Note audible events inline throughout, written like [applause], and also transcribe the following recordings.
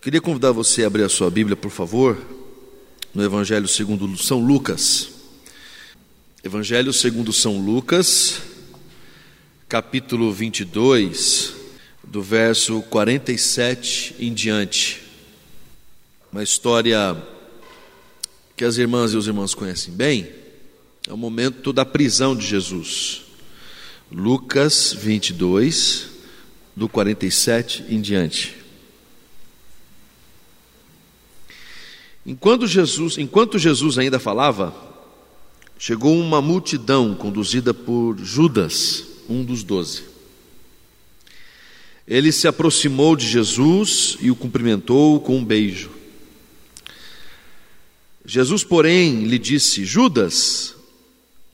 Queria convidar você a abrir a sua Bíblia, por favor, no Evangelho segundo São Lucas. Evangelho segundo São Lucas, capítulo 22, do verso 47 em diante. Uma história que as irmãs e os irmãos conhecem bem, é o momento da prisão de Jesus. Lucas 22, do 47 em diante. Enquanto Jesus, enquanto Jesus ainda falava, chegou uma multidão conduzida por Judas, um dos doze. Ele se aproximou de Jesus e o cumprimentou com um beijo. Jesus, porém, lhe disse: Judas,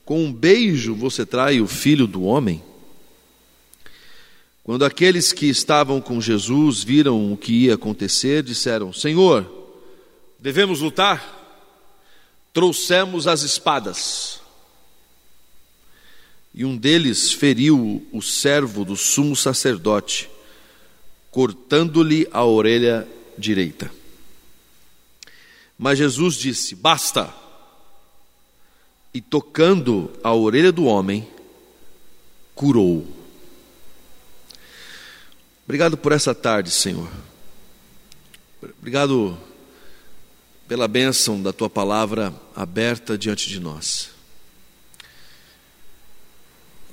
com um beijo você trai o filho do homem? Quando aqueles que estavam com Jesus viram o que ia acontecer, disseram: Senhor, Devemos lutar? Trouxemos as espadas. E um deles feriu o servo do sumo sacerdote, cortando-lhe a orelha direita. Mas Jesus disse: Basta! E tocando a orelha do homem, curou. Obrigado por essa tarde, Senhor. Obrigado pela bênção da tua palavra aberta diante de nós.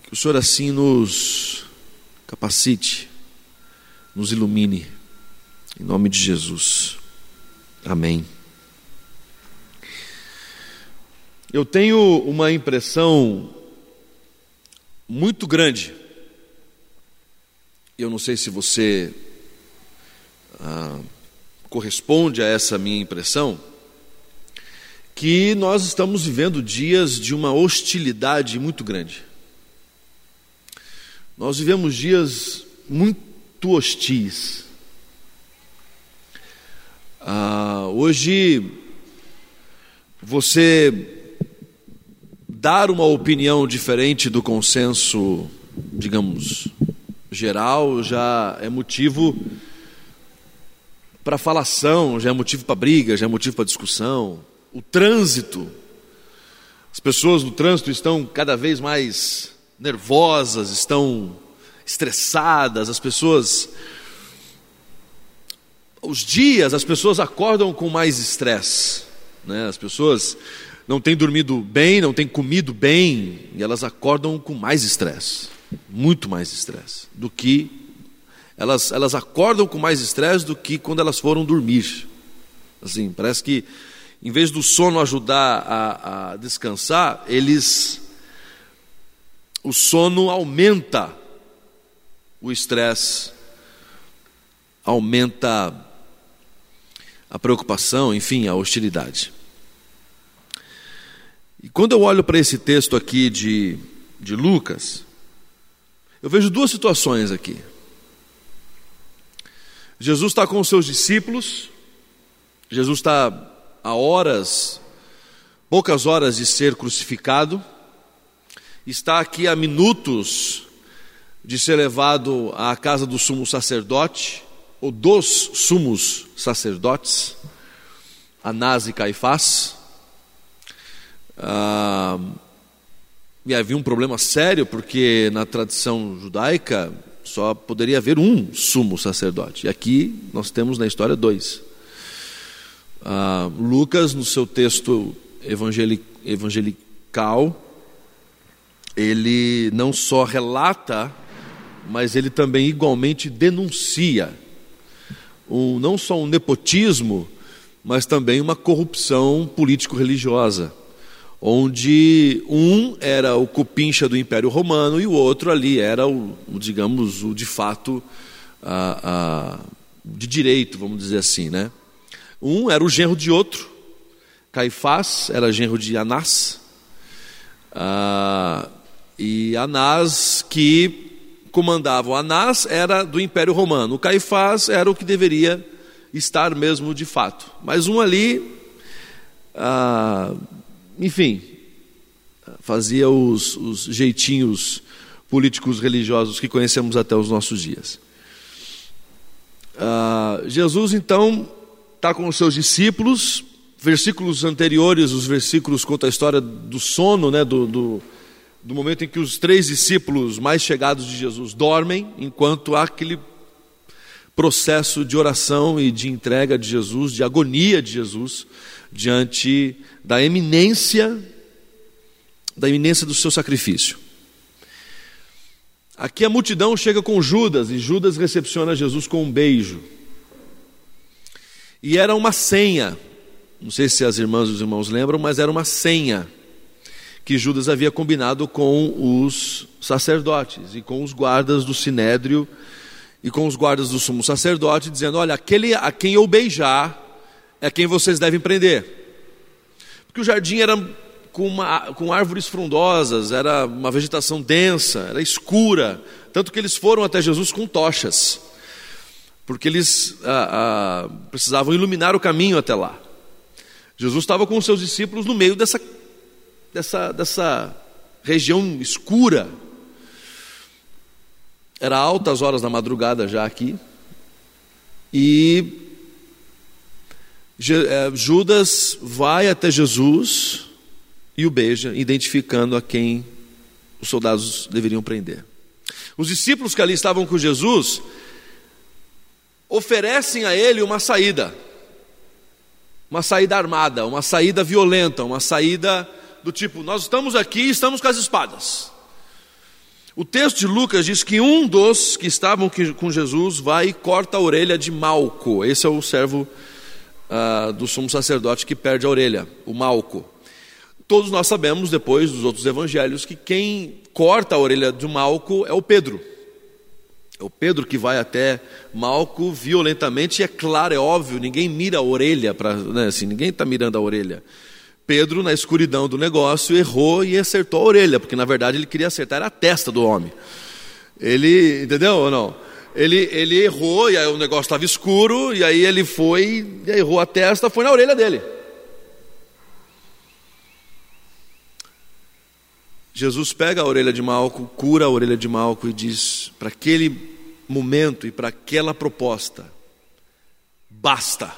Que o Senhor assim nos capacite, nos ilumine, em nome de Jesus. Amém. Eu tenho uma impressão muito grande. Eu não sei se você ah, corresponde a essa minha impressão, que nós estamos vivendo dias de uma hostilidade muito grande. Nós vivemos dias muito hostis. Ah, hoje, você dar uma opinião diferente do consenso, digamos, geral, já é motivo para falação, já é motivo para briga, já é motivo para discussão. O trânsito, as pessoas no trânsito estão cada vez mais nervosas, estão estressadas, as pessoas. Os dias, as pessoas acordam com mais estresse, né? as pessoas não têm dormido bem, não têm comido bem, e elas acordam com mais estresse, muito mais estresse, do que elas, elas acordam com mais estresse do que quando elas foram dormir. Assim, parece que em vez do sono ajudar a, a descansar, eles o sono aumenta o estresse, aumenta a preocupação, enfim, a hostilidade. E quando eu olho para esse texto aqui de, de Lucas, eu vejo duas situações aqui. Jesus está com os seus discípulos, Jesus está a horas, poucas horas de ser crucificado, está aqui a minutos de ser levado à casa do sumo sacerdote, ou dos sumos sacerdotes, Anás e Caifás. Ah, e havia um problema sério, porque na tradição judaica só poderia haver um sumo sacerdote. E aqui nós temos na história dois. Ah, Lucas, no seu texto evangelical, ele não só relata, mas ele também igualmente denuncia um, não só um nepotismo, mas também uma corrupção político-religiosa onde um era o cupincha do Império Romano e o outro ali era o, digamos, o de fato a, a, de direito, vamos dizer assim, né? Um era o genro de outro, Caifás era genro de Anás, ah, e Anás que comandava Anás era do Império Romano, o Caifás era o que deveria estar mesmo de fato, mas um ali ah, enfim, fazia os, os jeitinhos políticos religiosos que conhecemos até os nossos dias. Ah, Jesus então está com os seus discípulos. Versículos anteriores, os versículos contam a história do sono, né, do, do, do momento em que os três discípulos mais chegados de Jesus dormem, enquanto há aquele processo de oração e de entrega de Jesus, de agonia de Jesus, diante da eminência, da iminência do seu sacrifício. Aqui a multidão chega com Judas e Judas recepciona Jesus com um beijo. E era uma senha, não sei se as irmãs e os irmãos lembram, mas era uma senha que Judas havia combinado com os sacerdotes e com os guardas do sinédrio e com os guardas do sumo sacerdote, dizendo: Olha, aquele a quem eu beijar é quem vocês devem prender. Porque o jardim era com, uma, com árvores frondosas, era uma vegetação densa, era escura, tanto que eles foram até Jesus com tochas, porque eles ah, ah, precisavam iluminar o caminho até lá. Jesus estava com os seus discípulos no meio dessa, dessa, dessa região escura. Era altas horas da madrugada já aqui. E Judas vai até Jesus e o beija, identificando a quem os soldados deveriam prender. Os discípulos que ali estavam com Jesus oferecem a ele uma saída, uma saída armada, uma saída violenta, uma saída do tipo: nós estamos aqui e estamos com as espadas. O texto de Lucas diz que um dos que estavam com Jesus vai e corta a orelha de Malco. Esse é o servo uh, do sumo sacerdote que perde a orelha, o Malco. Todos nós sabemos, depois dos outros evangelhos, que quem corta a orelha de Malco é o Pedro. É o Pedro que vai até Malco violentamente, e é claro, é óbvio, ninguém mira a orelha, pra, né, assim, ninguém está mirando a orelha. Pedro, na escuridão do negócio, errou e acertou a orelha, porque na verdade ele queria acertar a testa do homem. Ele, entendeu ou não? Ele, ele errou, e aí o negócio estava escuro, e aí ele foi, errou a testa, foi na orelha dele. Jesus pega a orelha de Malco, cura a orelha de Malco e diz para aquele momento e para aquela proposta: basta.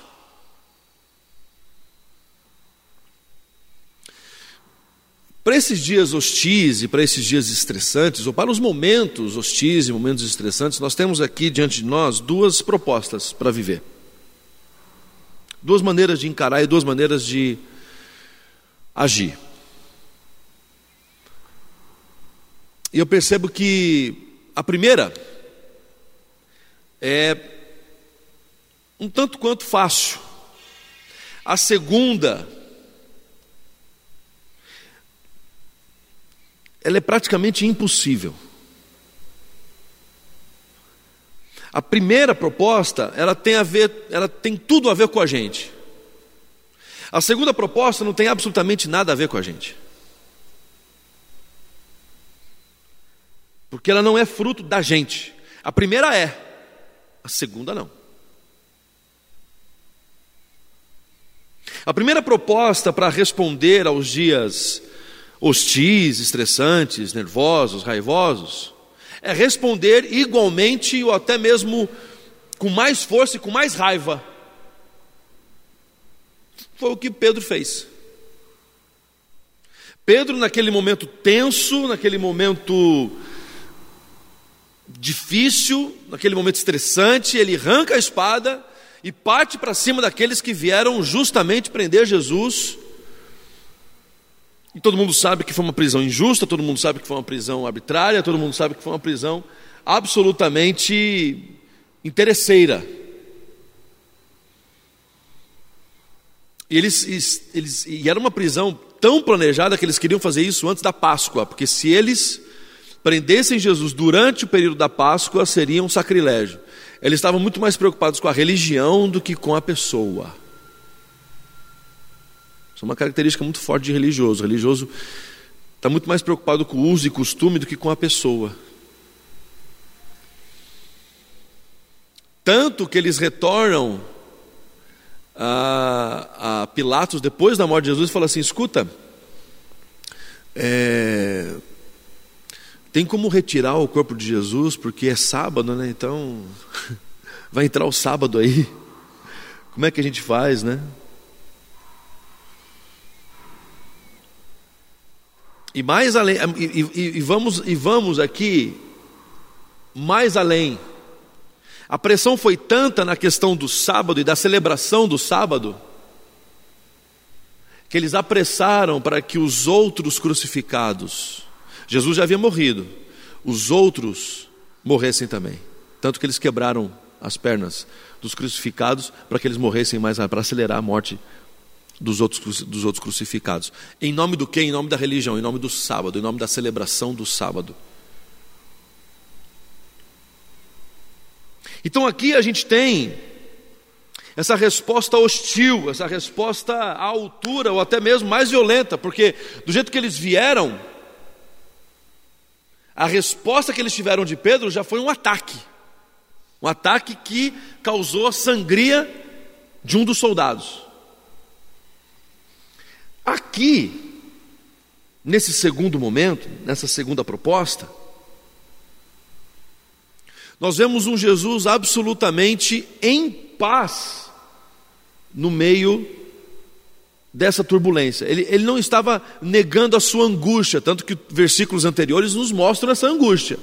Para esses dias hostis e para esses dias estressantes, ou para os momentos hostis e momentos estressantes, nós temos aqui diante de nós duas propostas para viver. Duas maneiras de encarar e duas maneiras de agir. E eu percebo que a primeira é um tanto quanto fácil. A segunda, ela é praticamente impossível. A primeira proposta, ela tem a ver, ela tem tudo a ver com a gente. A segunda proposta não tem absolutamente nada a ver com a gente. porque ela não é fruto da gente. A primeira é, a segunda não. A primeira proposta para responder aos dias hostis, estressantes, nervosos, raivosos, é responder igualmente ou até mesmo com mais força e com mais raiva. Foi o que Pedro fez. Pedro, naquele momento tenso, naquele momento difícil, naquele momento estressante, ele arranca a espada e parte para cima daqueles que vieram justamente prender Jesus. E todo mundo sabe que foi uma prisão injusta, todo mundo sabe que foi uma prisão arbitrária, todo mundo sabe que foi uma prisão absolutamente interesseira. E, eles, eles, e era uma prisão tão planejada que eles queriam fazer isso antes da Páscoa, porque se eles prendessem Jesus durante o período da Páscoa seria um sacrilégio. Eles estavam muito mais preocupados com a religião do que com a pessoa. Isso é uma característica muito forte de religioso. O religioso está muito mais preocupado com o uso e costume do que com a pessoa. Tanto que eles retornam a, a Pilatos depois da morte de Jesus e falam assim: escuta, é, tem como retirar o corpo de Jesus, porque é sábado, né? Então, [laughs] Vai entrar o sábado aí. Como é que a gente faz, né? E mais além, e, e, e, vamos, e vamos aqui mais além. A pressão foi tanta na questão do sábado e da celebração do sábado, que eles apressaram para que os outros crucificados, Jesus já havia morrido, os outros morressem também. Tanto que eles quebraram as pernas dos crucificados para que eles morressem mais para acelerar a morte dos outros, dos outros crucificados. Em nome do que? Em nome da religião, em nome do sábado, em nome da celebração do sábado. Então aqui a gente tem essa resposta hostil, essa resposta à altura, ou até mesmo mais violenta, porque do jeito que eles vieram, a resposta que eles tiveram de Pedro já foi um ataque. Um ataque que causou a sangria de um dos soldados. Aqui, nesse segundo momento, nessa segunda proposta, nós vemos um Jesus absolutamente em paz no meio dessa turbulência. Ele, ele não estava negando a sua angústia, tanto que versículos anteriores nos mostram essa angústia.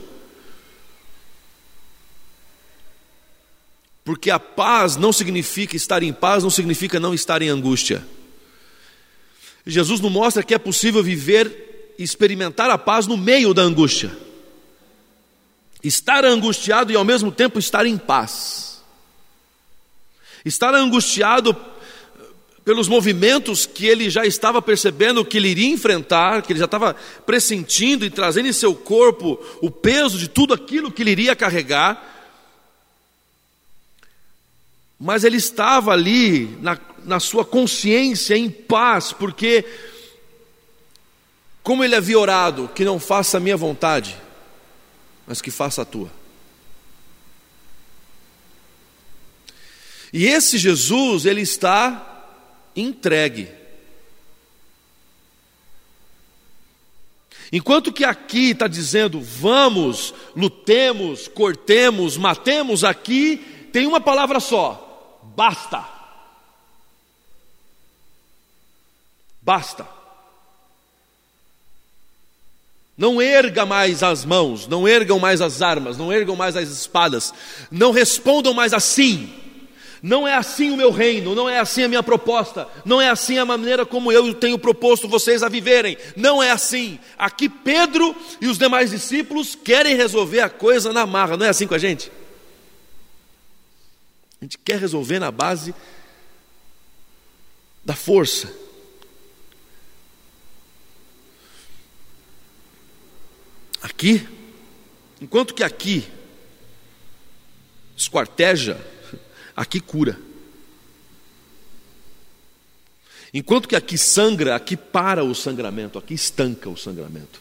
Porque a paz não significa estar em paz, não significa não estar em angústia. Jesus nos mostra que é possível viver e experimentar a paz no meio da angústia. Estar angustiado e ao mesmo tempo estar em paz. Estar angustiado pelos movimentos que ele já estava percebendo que ele iria enfrentar, que ele já estava pressentindo e trazendo em seu corpo o peso de tudo aquilo que ele iria carregar. Mas ele estava ali na, na sua consciência em paz, porque, como ele havia orado, que não faça a minha vontade, mas que faça a tua. E esse Jesus, ele está entregue. Enquanto que aqui está dizendo, vamos, lutemos, cortemos, matemos, aqui tem uma palavra só: basta. Basta. Não erga mais as mãos, não ergam mais as armas, não ergam mais as espadas, não respondam mais assim. Não é assim o meu reino, não é assim a minha proposta, não é assim a maneira como eu tenho proposto vocês a viverem. Não é assim. Aqui Pedro e os demais discípulos querem resolver a coisa na marra, não é assim com a gente? A gente quer resolver na base da força. Aqui, enquanto que aqui esquarteja, aqui cura. Enquanto que aqui sangra, aqui para o sangramento, aqui estanca o sangramento.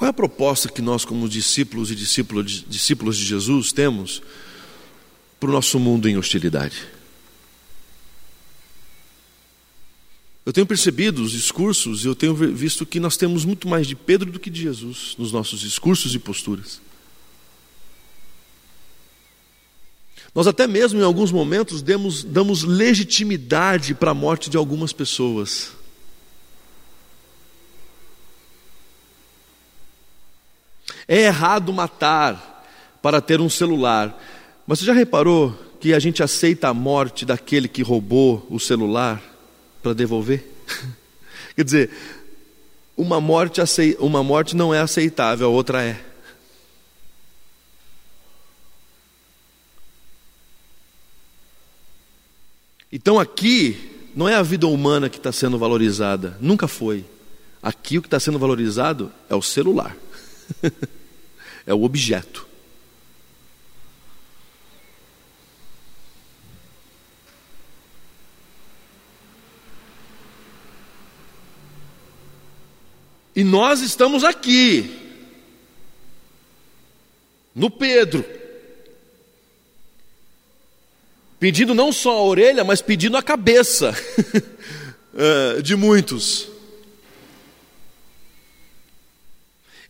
Qual é a proposta que nós, como discípulos e discípulos, discípulos de Jesus, temos para o nosso mundo em hostilidade? Eu tenho percebido os discursos e eu tenho visto que nós temos muito mais de Pedro do que de Jesus nos nossos discursos e posturas. Nós até mesmo em alguns momentos demos, damos legitimidade para a morte de algumas pessoas. É errado matar para ter um celular. Mas você já reparou que a gente aceita a morte daquele que roubou o celular? para devolver? [laughs] Quer dizer, uma morte, uma morte não é aceitável, a outra é. Então aqui não é a vida humana que está sendo valorizada, nunca foi. Aqui o que está sendo valorizado é o celular, [laughs] é o objeto. E nós estamos aqui, no Pedro, pedindo não só a orelha, mas pedindo a cabeça. uh, [laughs] de muitos.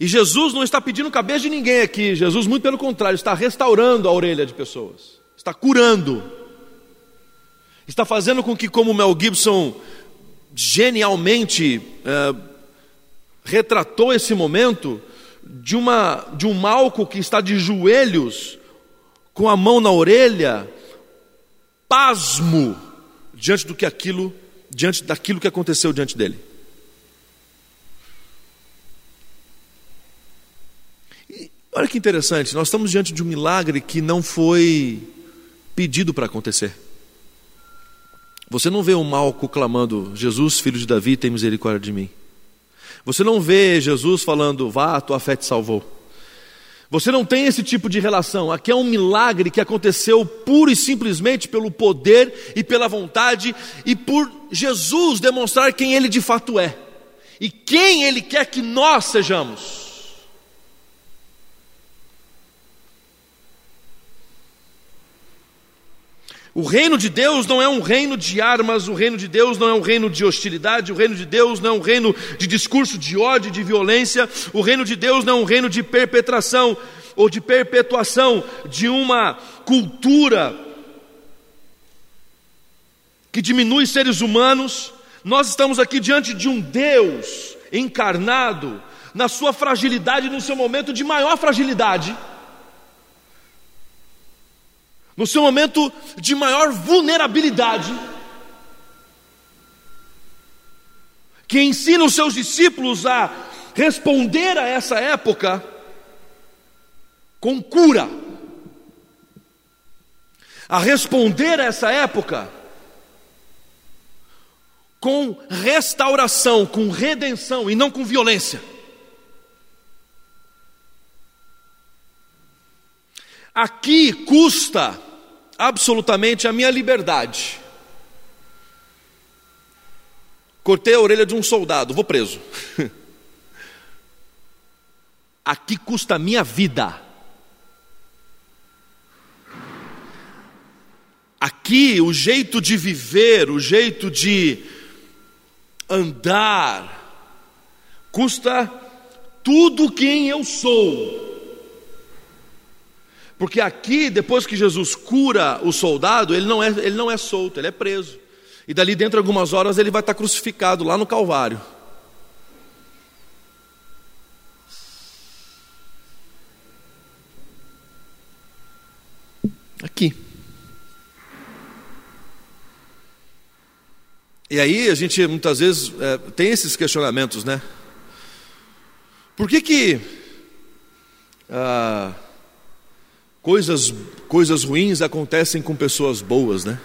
E Jesus não está pedindo cabeça de ninguém aqui, Jesus, muito pelo contrário, está restaurando a orelha de pessoas, está curando, está fazendo com que, como Mel Gibson genialmente é, retratou esse momento, de, uma, de um malco que está de joelhos, com a mão na orelha, pasmo diante do que aquilo, diante daquilo que aconteceu diante dele. Olha que interessante, nós estamos diante de um milagre que não foi pedido para acontecer. Você não vê um malco clamando: Jesus, filho de Davi, tem misericórdia de mim. Você não vê Jesus falando: Vá, tua fé te salvou. Você não tem esse tipo de relação. Aqui é um milagre que aconteceu pura e simplesmente pelo poder e pela vontade e por Jesus demonstrar quem ele de fato é e quem ele quer que nós sejamos. O reino de Deus não é um reino de armas, o reino de Deus não é um reino de hostilidade, o reino de Deus não é um reino de discurso de ódio, de violência, o reino de Deus não é um reino de perpetração ou de perpetuação de uma cultura que diminui seres humanos. Nós estamos aqui diante de um Deus encarnado na sua fragilidade, no seu momento de maior fragilidade no seu momento de maior vulnerabilidade, que ensina os seus discípulos a responder a essa época com cura, a responder a essa época com restauração, com redenção e não com violência. Aqui custa absolutamente a minha liberdade. Cortei a orelha de um soldado, vou preso. [laughs] Aqui custa a minha vida. Aqui o jeito de viver, o jeito de andar, custa tudo quem eu sou. Porque aqui, depois que Jesus cura o soldado, ele não é, ele não é solto, ele é preso. E dali dentro de algumas horas ele vai estar crucificado lá no Calvário. Aqui. E aí a gente muitas vezes é, tem esses questionamentos, né? Por que que ah, Coisas, coisas ruins acontecem com pessoas boas, né?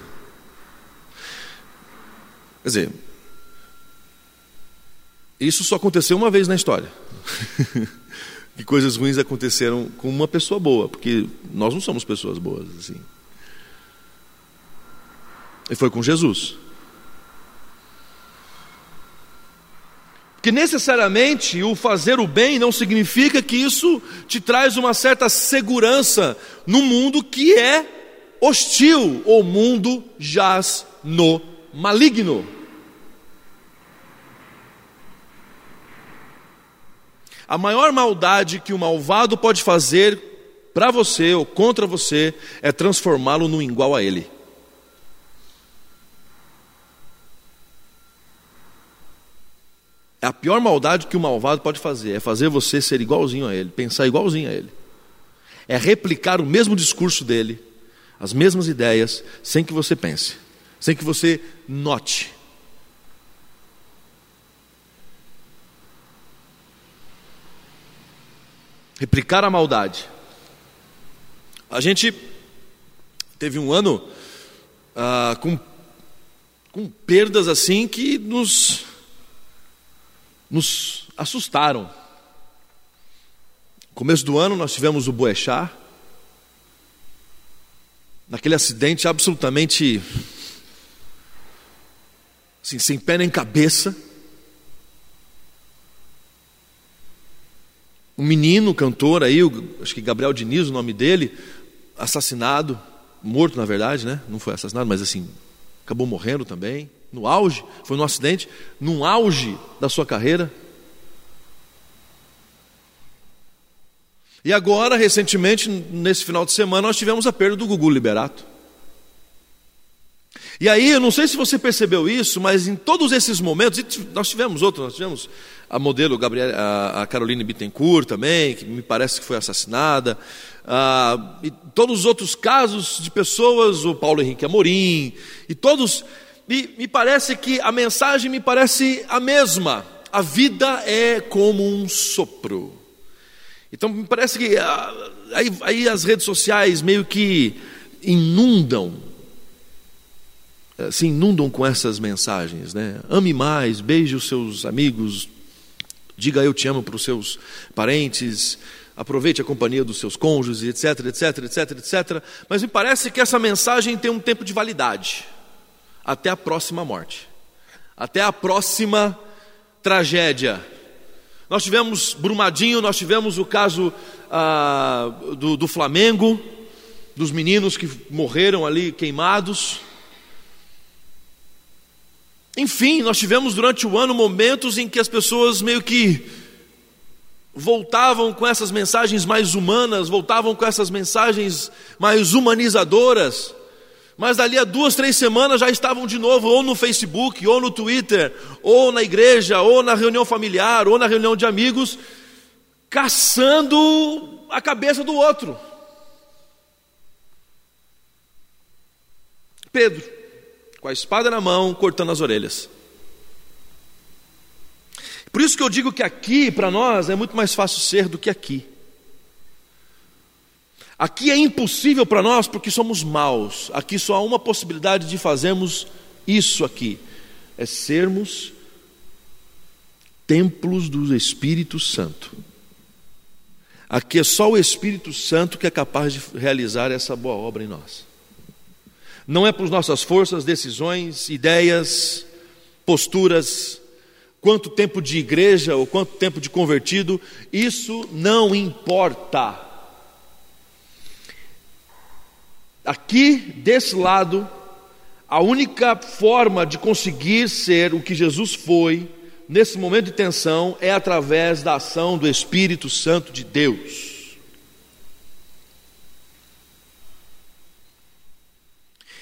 Quer dizer, isso só aconteceu uma vez na história. [laughs] que coisas ruins aconteceram com uma pessoa boa, porque nós não somos pessoas boas assim. E foi com Jesus. Que necessariamente o fazer o bem não significa que isso te traz uma certa segurança no mundo que é hostil, o mundo jaz no maligno. A maior maldade que o malvado pode fazer para você ou contra você é transformá-lo no igual a ele. A pior maldade que o malvado pode fazer é fazer você ser igualzinho a ele, pensar igualzinho a ele. É replicar o mesmo discurso dele, as mesmas ideias, sem que você pense, sem que você note. Replicar a maldade. A gente teve um ano ah, com, com perdas assim que nos nos assustaram. No começo do ano nós tivemos o Boechat, naquele acidente absolutamente assim, sem pé nem cabeça. Um menino, cantor aí, acho que Gabriel Diniz, o nome dele, assassinado, morto na verdade, né? Não foi assassinado, mas assim, acabou morrendo também, no auge, foi no acidente, no auge da sua carreira. E agora, recentemente, nesse final de semana, nós tivemos a perda do Gugu Liberato. E aí, eu não sei se você percebeu isso, mas em todos esses momentos, nós tivemos outros, nós tivemos a modelo Gabriel, a, Caroline Bittencourt também, que me parece que foi assassinada, ah, e todos os outros casos de pessoas, o Paulo Henrique Amorim, e todos, e me parece que a mensagem me parece a mesma, a vida é como um sopro. Então me parece que ah, aí, aí as redes sociais meio que inundam eh, se inundam com essas mensagens, né? Ame mais, beije os seus amigos, diga eu te amo para os seus parentes, aproveite a companhia dos seus cônjuges, etc, etc, etc, etc. Mas me parece que essa mensagem tem um tempo de validade, até a próxima morte, até a próxima tragédia. Nós tivemos Brumadinho, nós tivemos o caso ah, do, do Flamengo, dos meninos que morreram ali queimados. Enfim, nós tivemos durante o ano momentos em que as pessoas meio que voltavam com essas mensagens mais humanas, voltavam com essas mensagens mais humanizadoras, mas dali a duas, três semanas já estavam de novo ou no Facebook, ou no Twitter, ou na igreja, ou na reunião familiar, ou na reunião de amigos, caçando a cabeça do outro. Pedro, com a espada na mão, cortando as orelhas. Por isso que eu digo que aqui, para nós, é muito mais fácil ser do que aqui. Aqui é impossível para nós porque somos maus. Aqui só há uma possibilidade de fazermos isso aqui: é sermos templos do Espírito Santo. Aqui é só o Espírito Santo que é capaz de realizar essa boa obra em nós. Não é por nossas forças, decisões, ideias, posturas, quanto tempo de igreja ou quanto tempo de convertido, isso não importa. Aqui, desse lado, a única forma de conseguir ser o que Jesus foi, nesse momento de tensão, é através da ação do Espírito Santo de Deus.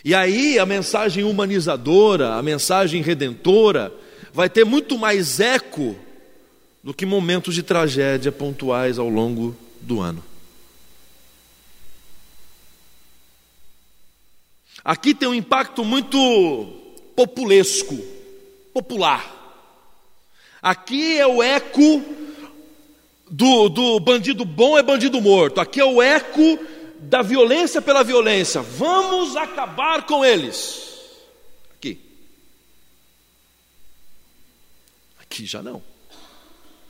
E aí a mensagem humanizadora, a mensagem redentora, vai ter muito mais eco do que momentos de tragédia pontuais ao longo do ano. Aqui tem um impacto muito populesco, popular. Aqui é o eco do, do bandido bom é bandido morto. Aqui é o eco da violência pela violência. Vamos acabar com eles. Aqui. Aqui já não.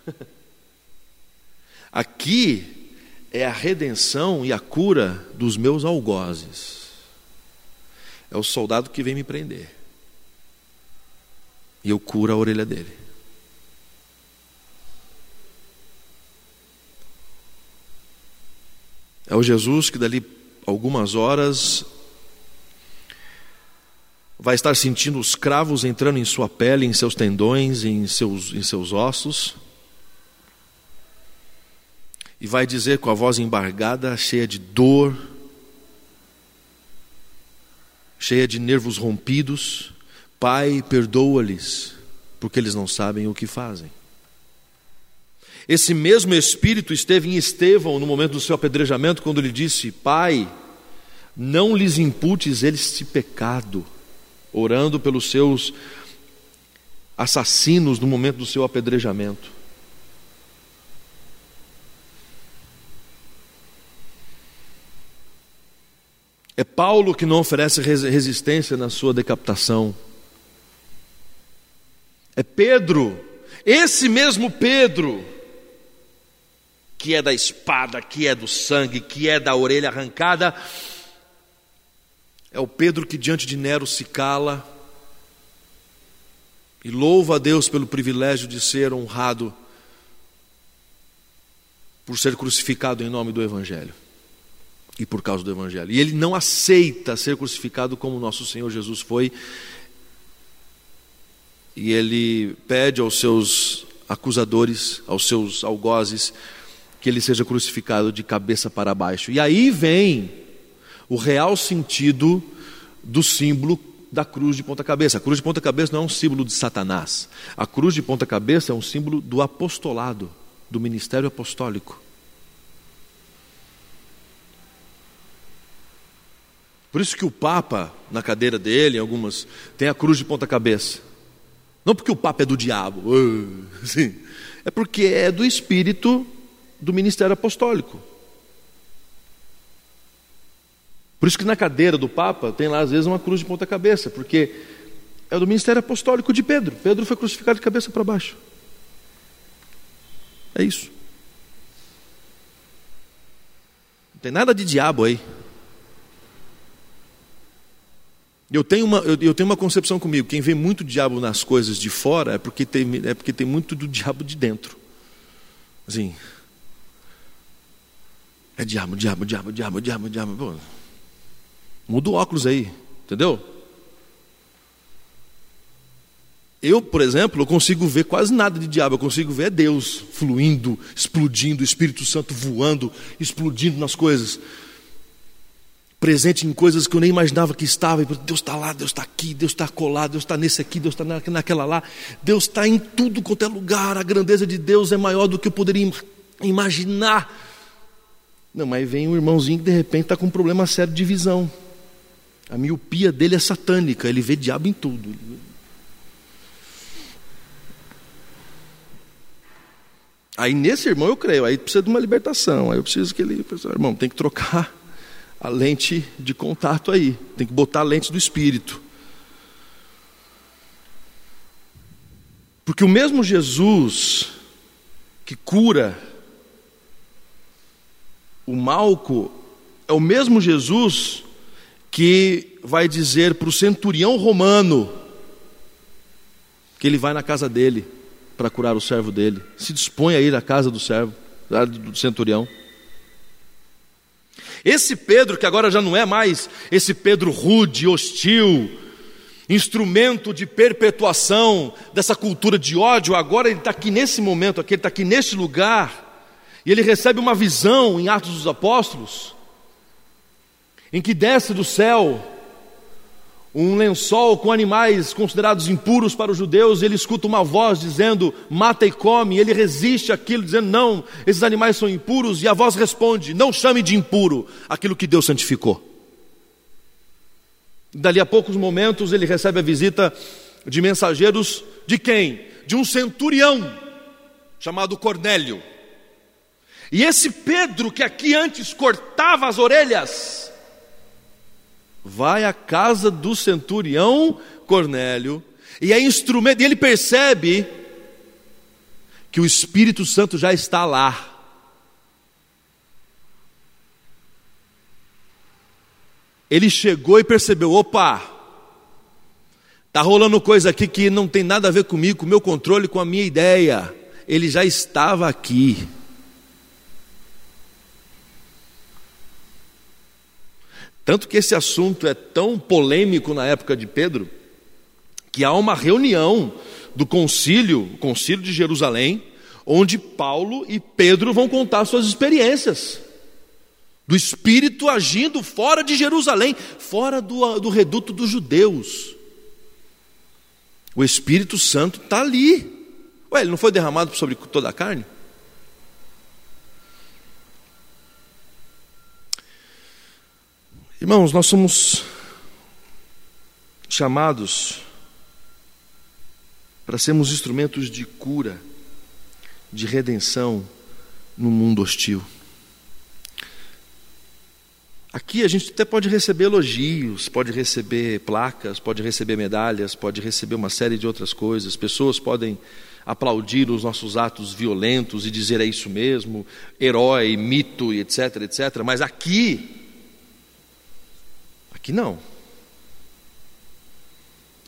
[laughs] Aqui é a redenção e a cura dos meus algozes. É o soldado que vem me prender. E eu curo a orelha dele. É o Jesus que dali algumas horas vai estar sentindo os cravos entrando em sua pele, em seus tendões, em seus, em seus ossos. E vai dizer com a voz embargada, cheia de dor, cheia de nervos rompidos: Pai, perdoa-lhes, porque eles não sabem o que fazem. Esse mesmo Espírito esteve em Estevão no momento do seu apedrejamento, quando lhe disse: Pai, não lhes imputes este pecado, orando pelos seus assassinos no momento do seu apedrejamento. É Paulo que não oferece resistência na sua decapitação. É Pedro, esse mesmo Pedro, que é da espada, que é do sangue, que é da orelha arrancada. É o Pedro que diante de Nero se cala e louva a Deus pelo privilégio de ser honrado por ser crucificado em nome do Evangelho. E por causa do Evangelho. E ele não aceita ser crucificado como nosso Senhor Jesus foi. E ele pede aos seus acusadores, aos seus algozes, que ele seja crucificado de cabeça para baixo. E aí vem o real sentido do símbolo da cruz de ponta cabeça. A cruz de ponta cabeça não é um símbolo de Satanás. A cruz de ponta cabeça é um símbolo do apostolado, do ministério apostólico. Por isso que o Papa, na cadeira dele, em algumas, tem a cruz de ponta cabeça. Não porque o Papa é do diabo, [laughs] sim. é porque é do espírito do ministério apostólico. Por isso que na cadeira do Papa tem lá às vezes uma cruz de ponta cabeça, porque é do ministério apostólico de Pedro. Pedro foi crucificado de cabeça para baixo. É isso. Não tem nada de diabo aí. Eu tenho, uma, eu, eu tenho uma concepção comigo: quem vê muito diabo nas coisas de fora é porque tem, é porque tem muito do diabo de dentro. Assim. É diabo, diabo, diabo, diabo, diabo, diabo. Pô, muda o óculos aí, entendeu? Eu, por exemplo, eu consigo ver quase nada de diabo, eu consigo ver Deus fluindo, explodindo, o Espírito Santo voando, explodindo nas coisas presente em coisas que eu nem imaginava que estava. Deus está lá, Deus está aqui, Deus está colado, Deus está nesse aqui, Deus está naquela lá. Deus está em tudo quanto é lugar. A grandeza de Deus é maior do que eu poderia imaginar. Não, mas vem um irmãozinho que de repente está com um problema sério de visão. A miopia dele é satânica, ele vê diabo em tudo. Aí nesse irmão eu creio, aí precisa de uma libertação. Aí eu preciso que ele, irmão, tem que trocar a lente de contato aí, tem que botar a lente do espírito. Porque o mesmo Jesus que cura o malco é o mesmo Jesus que vai dizer para o centurião romano que ele vai na casa dele para curar o servo dele. Se dispõe a ir à casa do servo, do centurião. Esse Pedro, que agora já não é mais esse Pedro rude, hostil, instrumento de perpetuação dessa cultura de ódio, agora ele está aqui nesse momento, aqui, ele está aqui neste lugar, e ele recebe uma visão em Atos dos Apóstolos, em que desce do céu um lençol com animais considerados impuros para os judeus, ele escuta uma voz dizendo: mata e come, ele resiste àquilo, dizendo: não, esses animais são impuros, e a voz responde: não chame de impuro aquilo que Deus santificou. Dali a poucos momentos ele recebe a visita de mensageiros de quem? De um centurião chamado Cornélio. E esse Pedro, que aqui antes cortava as orelhas, vai à casa do centurião Cornélio e é instrumento, e ele percebe que o Espírito Santo já está lá. Ele chegou e percebeu: opa, está rolando coisa aqui que não tem nada a ver comigo, com o meu controle, com a minha ideia. Ele já estava aqui. Tanto que esse assunto é tão polêmico na época de Pedro, que há uma reunião do concílio, o concílio de Jerusalém, onde Paulo e Pedro vão contar suas experiências do Espírito agindo fora de Jerusalém, fora do, do reduto dos judeus. O Espírito Santo está ali. Ué, ele não foi derramado sobre toda a carne? Irmãos, nós somos chamados para sermos instrumentos de cura, de redenção no mundo hostil. Aqui a gente até pode receber elogios, pode receber placas, pode receber medalhas, pode receber uma série de outras coisas. Pessoas podem aplaudir os nossos atos violentos e dizer é isso mesmo, herói, mito etc, etc. Mas aqui Aqui não.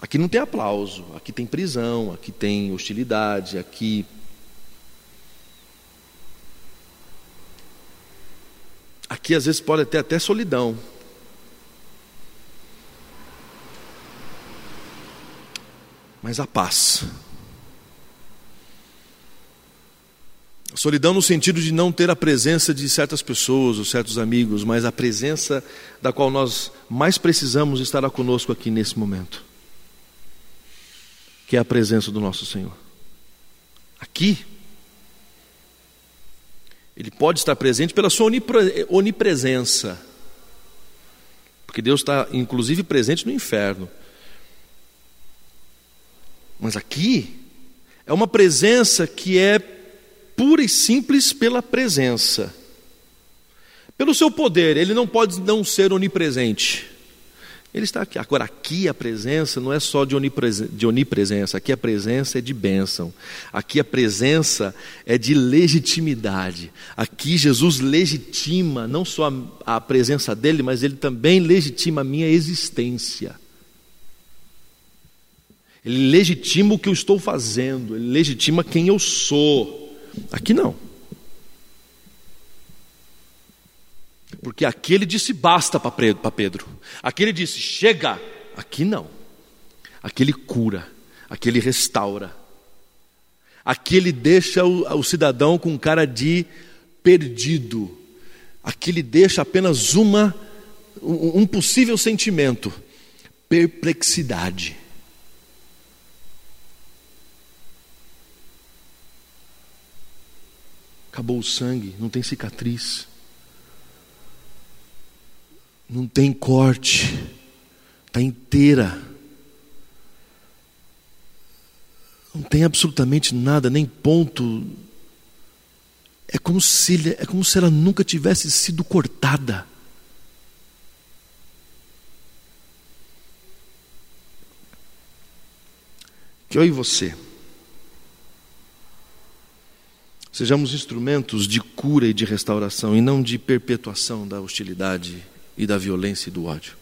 Aqui não tem aplauso, aqui tem prisão, aqui tem hostilidade, aqui. Aqui às vezes pode ter até solidão. Mas a paz. Solidão no sentido de não ter a presença de certas pessoas ou certos amigos, mas a presença da qual nós mais precisamos estará conosco aqui nesse momento, que é a presença do nosso Senhor. Aqui, Ele pode estar presente pela sua onipresença, porque Deus está inclusive presente no inferno. Mas aqui é uma presença que é pura e simples pela presença. Pelo seu poder, ele não pode não ser onipresente. Ele está aqui. Agora, aqui a presença não é só de, de onipresença, aqui a presença é de bênção, aqui a presença é de legitimidade. Aqui Jesus legitima não só a, a presença dele, mas ele também legitima a minha existência. Ele legitima o que eu estou fazendo, ele legitima quem eu sou. Aqui não. Porque aqui ele disse basta para Pedro. Aqui ele disse chega. Aqui não. Aqui ele cura. Aqui ele restaura. Aqui ele deixa o, o cidadão com cara de perdido. Aqui ele deixa apenas uma um possível sentimento, perplexidade. Acabou o sangue, não tem cicatriz, não tem corte, está inteira. Não tem absolutamente nada, nem ponto. É como se, é como se ela nunca tivesse sido cortada. Que eu e você Sejamos instrumentos de cura e de restauração e não de perpetuação da hostilidade e da violência e do ódio.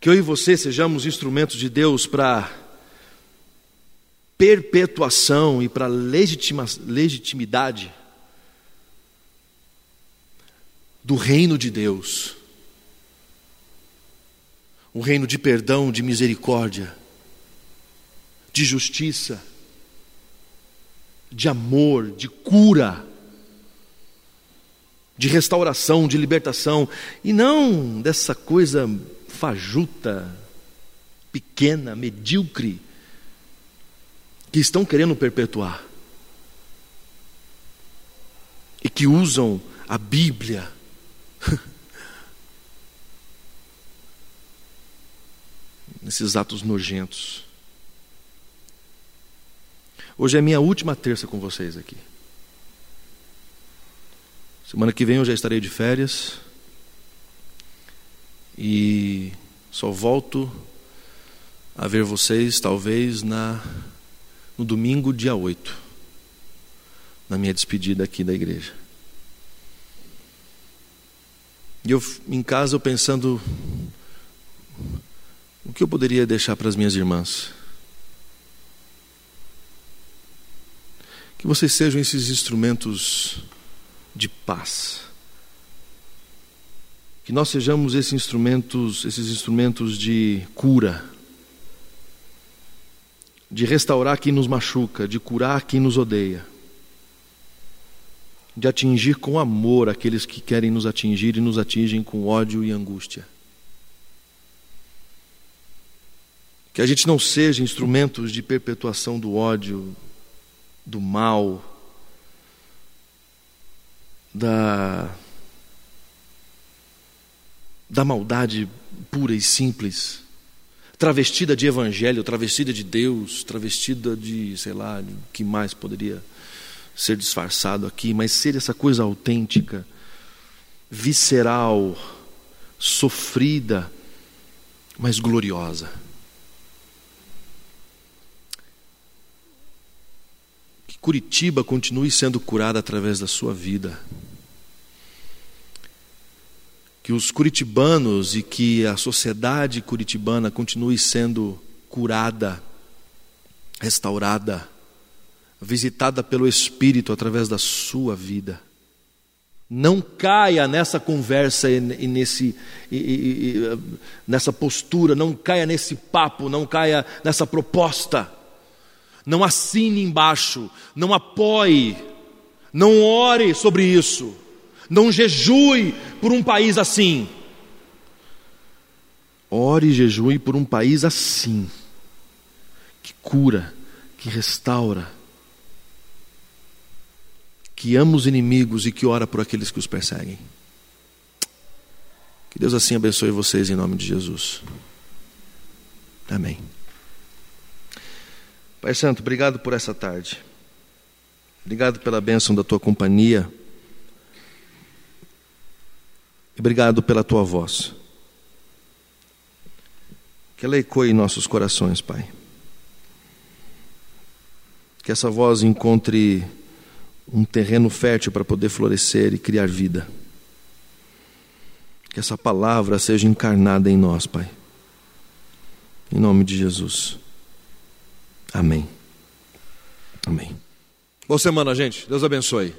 Que eu e você sejamos instrumentos de Deus para perpetuação e para legitimidade do reino de Deus. Um reino de perdão, de misericórdia, de justiça de amor, de cura, de restauração, de libertação, e não dessa coisa fajuta, pequena, medíocre, que estão querendo perpetuar e que usam a Bíblia. [laughs] nesses atos nojentos. Hoje é minha última terça com vocês aqui. Semana que vem eu já estarei de férias. E só volto a ver vocês talvez na no domingo, dia 8, na minha despedida aqui da igreja. E eu em casa eu pensando o que eu poderia deixar para as minhas irmãs. Que vocês sejam esses instrumentos de paz. Que nós sejamos esses instrumentos, esses instrumentos de cura, de restaurar quem nos machuca, de curar quem nos odeia, de atingir com amor aqueles que querem nos atingir e nos atingem com ódio e angústia. Que a gente não seja instrumentos de perpetuação do ódio, do mal, da, da maldade pura e simples, travestida de evangelho, travestida de Deus, travestida de, sei lá, o que mais poderia ser disfarçado aqui, mas ser essa coisa autêntica, visceral, sofrida, mas gloriosa. Curitiba continue sendo curada através da sua vida. Que os curitibanos e que a sociedade curitibana continue sendo curada, restaurada, visitada pelo Espírito através da sua vida. Não caia nessa conversa e nesse, e, e, nessa postura, não caia nesse papo, não caia nessa proposta. Não assine embaixo, não apoie, não ore sobre isso, não jejue por um país assim. Ore e jejue por um país assim, que cura, que restaura, que ama os inimigos e que ora por aqueles que os perseguem. Que Deus assim abençoe vocês em nome de Jesus. Amém. Pai Santo, obrigado por essa tarde. Obrigado pela bênção da tua companhia. Obrigado pela tua voz. Que ela ecoe em nossos corações, Pai. Que essa voz encontre um terreno fértil para poder florescer e criar vida. Que essa palavra seja encarnada em nós, Pai. Em nome de Jesus. Amém. Amém. Boa semana, gente. Deus abençoe.